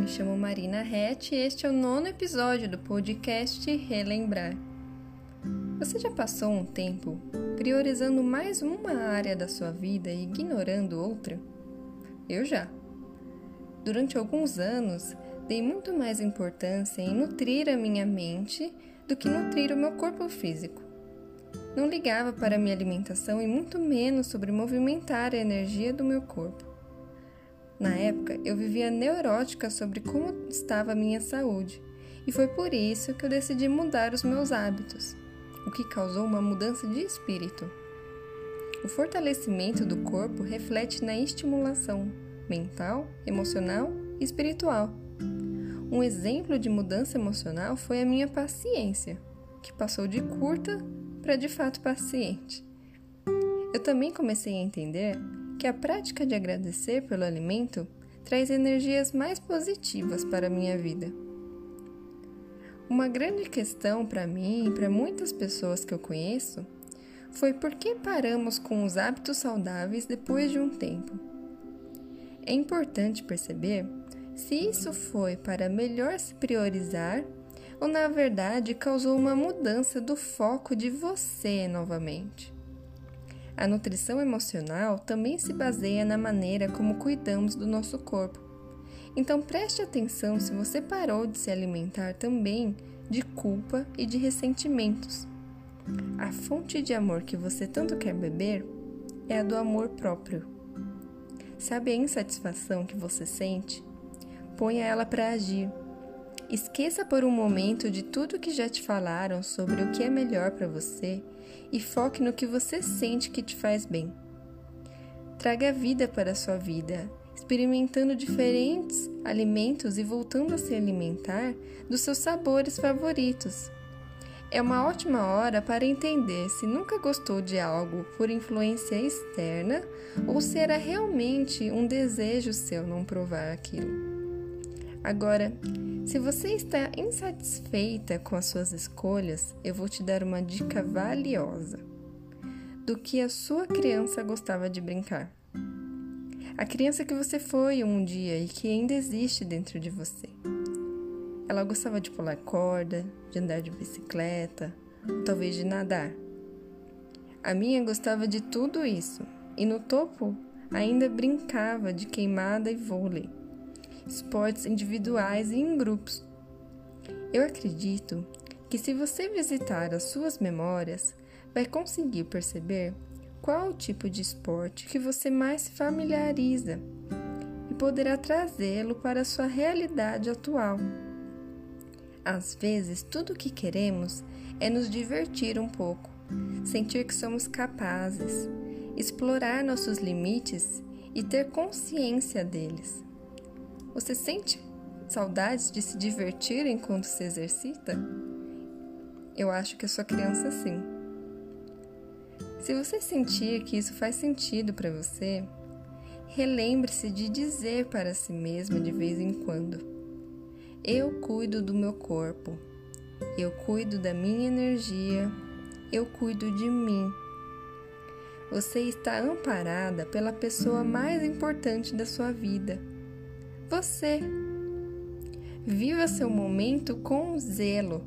me chamo Marina Rett e este é o nono episódio do podcast Relembrar. Você já passou um tempo priorizando mais uma área da sua vida e ignorando outra? Eu já. Durante alguns anos, dei muito mais importância em nutrir a minha mente do que nutrir o meu corpo físico. Não ligava para a minha alimentação e muito menos sobre movimentar a energia do meu corpo. Na época, eu vivia neurótica sobre como estava a minha saúde, e foi por isso que eu decidi mudar os meus hábitos, o que causou uma mudança de espírito. O fortalecimento do corpo reflete na estimulação mental, emocional e espiritual. Um exemplo de mudança emocional foi a minha paciência, que passou de curta para de fato paciente. Eu também comecei a entender que a prática de agradecer pelo alimento traz energias mais positivas para a minha vida. Uma grande questão para mim e para muitas pessoas que eu conheço foi por que paramos com os hábitos saudáveis depois de um tempo. É importante perceber se isso foi para melhor se priorizar ou na verdade causou uma mudança do foco de você novamente. A nutrição emocional também se baseia na maneira como cuidamos do nosso corpo. Então preste atenção se você parou de se alimentar também de culpa e de ressentimentos. A fonte de amor que você tanto quer beber é a do amor próprio. Sabe a insatisfação que você sente? Ponha ela para agir Esqueça por um momento de tudo que já te falaram sobre o que é melhor para você e foque no que você sente que te faz bem. Traga vida para a sua vida, experimentando diferentes alimentos e voltando a se alimentar dos seus sabores favoritos. É uma ótima hora para entender se nunca gostou de algo por influência externa ou se era realmente um desejo seu não provar aquilo. Agora, se você está insatisfeita com as suas escolhas, eu vou te dar uma dica valiosa do que a sua criança gostava de brincar. A criança que você foi um dia e que ainda existe dentro de você. Ela gostava de pular corda, de andar de bicicleta, talvez de nadar. A minha gostava de tudo isso e no topo ainda brincava de queimada e vôlei esportes individuais e em grupos. Eu acredito que se você visitar as suas memórias, vai conseguir perceber qual o tipo de esporte que você mais se familiariza e poderá trazê-lo para a sua realidade atual. Às vezes, tudo o que queremos é nos divertir um pouco, sentir que somos capazes, explorar nossos limites e ter consciência deles. Você sente saudades de se divertir enquanto se exercita? Eu acho que a sua criança sim. Se você sentir que isso faz sentido para você, relembre-se de dizer para si mesma de vez em quando: Eu cuido do meu corpo, eu cuido da minha energia, eu cuido de mim. Você está amparada pela pessoa mais importante da sua vida você. Viva seu momento com zelo.